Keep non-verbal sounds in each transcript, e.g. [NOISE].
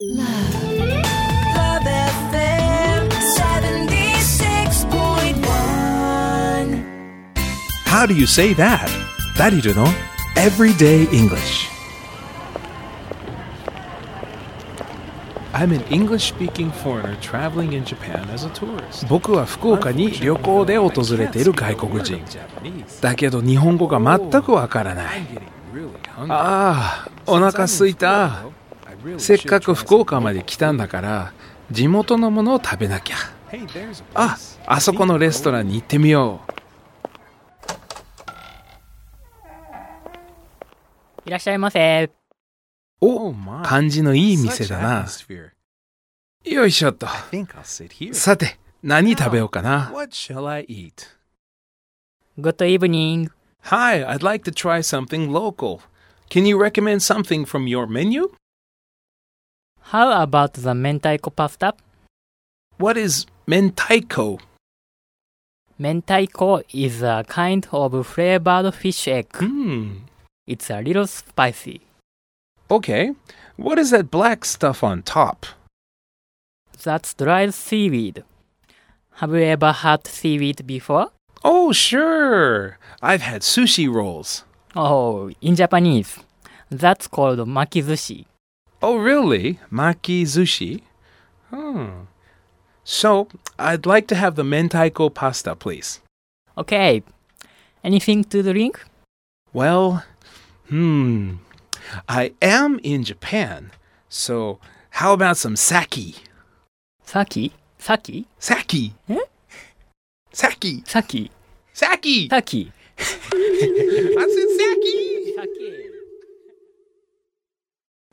Love FM 76.1. How do you say that? ダリルの Everyday English I'm an English-speaking foreigner traveling in Japan as a tourist. 僕は福岡に旅行で訪れている外国人。だけど日本語が全くわからない。ああ、お腹すいた。せっかく福岡まで来たんだから地元のものを食べなきゃ。ああそこのレストランに行ってみよう。いらっしゃいませ。お感じのいい店だな。よいしょっと。さて何食べようかな。Good evening Hi, I'd like to try something local. Can you recommend something from your menu? How about the mentaiko pasta? What is mentaiko? Mentaiko is a kind of flavored fish egg. Mm. It's a little spicy. Okay. What is that black stuff on top? That's dried seaweed. Have you ever had seaweed before? Oh, sure. I've had sushi rolls. Oh, in Japanese, that's called makizushi. Oh, really? Maki sushi? Hmm. So, I'd like to have the mentaiko pasta, please. Okay. Anything to drink? Well, hmm. I am in Japan, so how about some sake? Saki? Saki? Sake. Eh? Sake. Saki? Sake. Saki? [LAUGHS]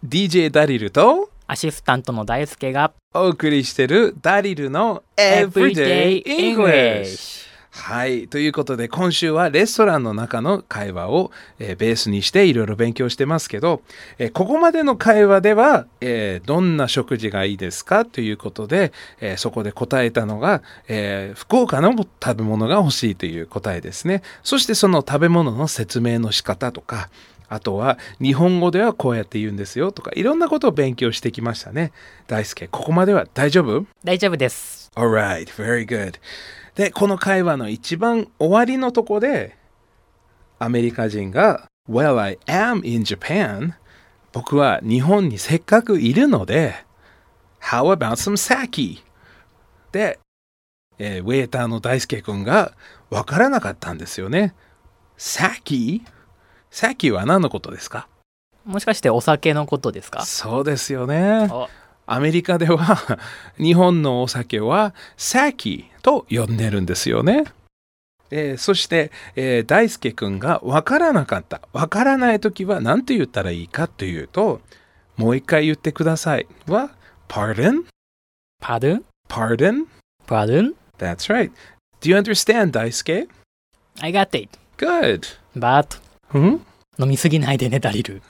DJ ダリルとアシスタントの大輔がお送りしてるダリルの Everyday English。はい。ということで、今週はレストランの中の会話を、えーベースにしていろいろ勉強してますけど、えーここまでの会話では、えーどんな食事がいいですかということで、えーそこで答えたのが、えー福岡の食べ物が欲しいという答えですね。そしてその食べ物の説明の仕方とか、あとは日本語ではこうやって言うんですよとか、いろんなことを勉強してきましたね。大輔、ここまでは大丈夫？大丈夫です。Alright, very good. で、この会話の一番終わりのとこで、アメリカ人が、Well, I am in Japan. 僕は日本にせっかくいるので、How about some sake? で、えーウェイターの大輔君がわからなかったんですよね。Sake? Sake は何のことですか？もしかしてお酒のことですか？そうですよね。おアメリカでは日本のお酒はサキと呼んでるんですよね。えーそして、えー大輔くんがわからなかった。わからないときは何て言ったらいいかというと、もう一回言ってください。は、pardon? Pardon? Pardon? Pardon? That's right. Do you understand, 大輔 I got it. Good. But ん？飲みすぎないでね、ダリル。[LAUGHS]